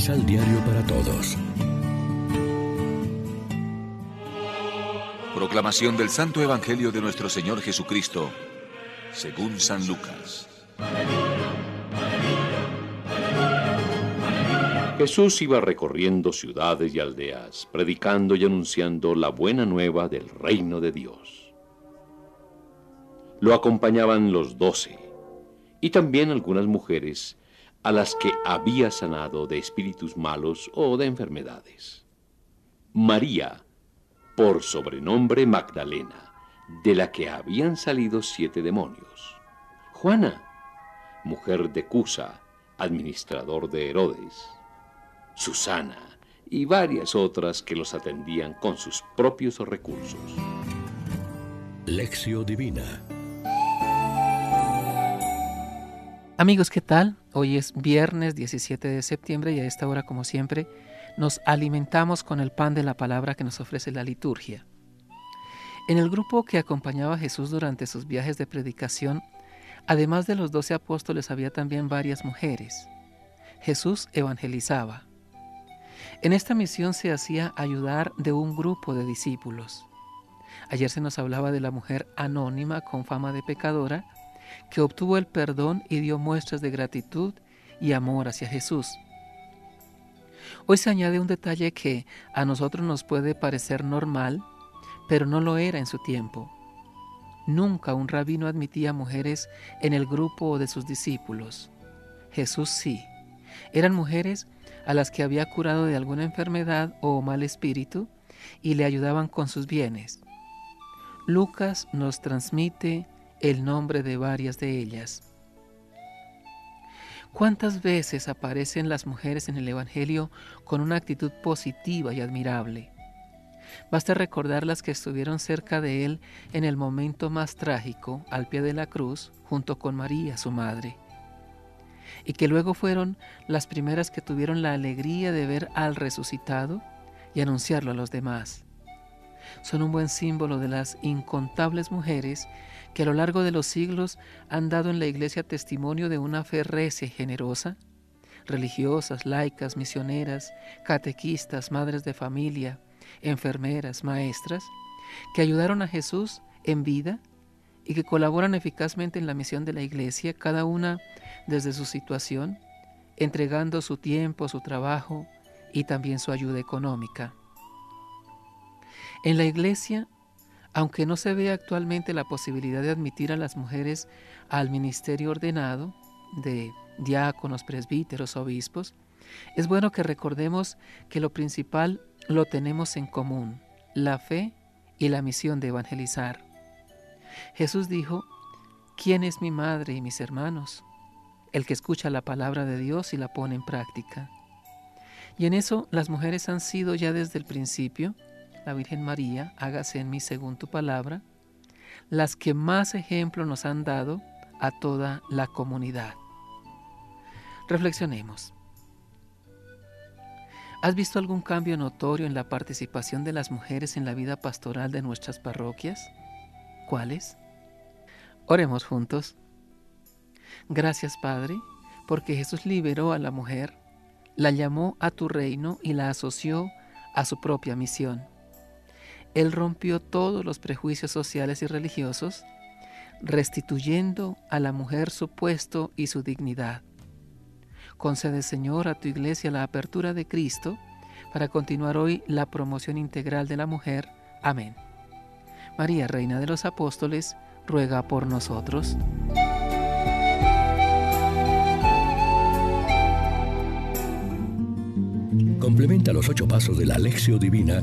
Misal Diario para Todos. Proclamación del Santo Evangelio de nuestro Señor Jesucristo, según San Lucas. Jesús iba recorriendo ciudades y aldeas, predicando y anunciando la buena nueva del reino de Dios. Lo acompañaban los doce y también algunas mujeres a las que había sanado de espíritus malos o de enfermedades. María, por sobrenombre Magdalena, de la que habían salido siete demonios. Juana, mujer de Cusa, administrador de Herodes. Susana y varias otras que los atendían con sus propios recursos. Lección Divina Amigos, ¿qué tal? Hoy es viernes 17 de septiembre y a esta hora, como siempre, nos alimentamos con el pan de la palabra que nos ofrece la liturgia. En el grupo que acompañaba a Jesús durante sus viajes de predicación, además de los doce apóstoles, había también varias mujeres. Jesús evangelizaba. En esta misión se hacía ayudar de un grupo de discípulos. Ayer se nos hablaba de la mujer anónima con fama de pecadora, que obtuvo el perdón y dio muestras de gratitud y amor hacia Jesús. Hoy se añade un detalle que a nosotros nos puede parecer normal, pero no lo era en su tiempo. Nunca un rabino admitía mujeres en el grupo de sus discípulos. Jesús sí. Eran mujeres a las que había curado de alguna enfermedad o mal espíritu y le ayudaban con sus bienes. Lucas nos transmite el nombre de varias de ellas. ¿Cuántas veces aparecen las mujeres en el Evangelio con una actitud positiva y admirable? Basta recordar las que estuvieron cerca de él en el momento más trágico, al pie de la cruz, junto con María, su madre, y que luego fueron las primeras que tuvieron la alegría de ver al resucitado y anunciarlo a los demás. Son un buen símbolo de las incontables mujeres que a lo largo de los siglos han dado en la Iglesia testimonio de una fe recia y generosa, religiosas, laicas, misioneras, catequistas, madres de familia, enfermeras, maestras, que ayudaron a Jesús en vida y que colaboran eficazmente en la misión de la Iglesia, cada una desde su situación, entregando su tiempo, su trabajo y también su ayuda económica. En la Iglesia aunque no se ve actualmente la posibilidad de admitir a las mujeres al ministerio ordenado de diáconos, presbíteros, obispos, es bueno que recordemos que lo principal lo tenemos en común, la fe y la misión de evangelizar. Jesús dijo, ¿quién es mi madre y mis hermanos? El que escucha la palabra de Dios y la pone en práctica. Y en eso las mujeres han sido ya desde el principio la Virgen María, hágase en mí según tu palabra, las que más ejemplo nos han dado a toda la comunidad. Reflexionemos. ¿Has visto algún cambio notorio en la participación de las mujeres en la vida pastoral de nuestras parroquias? ¿Cuáles? Oremos juntos. Gracias, Padre, porque Jesús liberó a la mujer, la llamó a tu reino y la asoció a su propia misión. Él rompió todos los prejuicios sociales y religiosos, restituyendo a la mujer su puesto y su dignidad. Concede, Señor, a tu iglesia la apertura de Cristo para continuar hoy la promoción integral de la mujer. Amén. María, Reina de los Apóstoles, ruega por nosotros. Complementa los ocho pasos de la Alexio Divina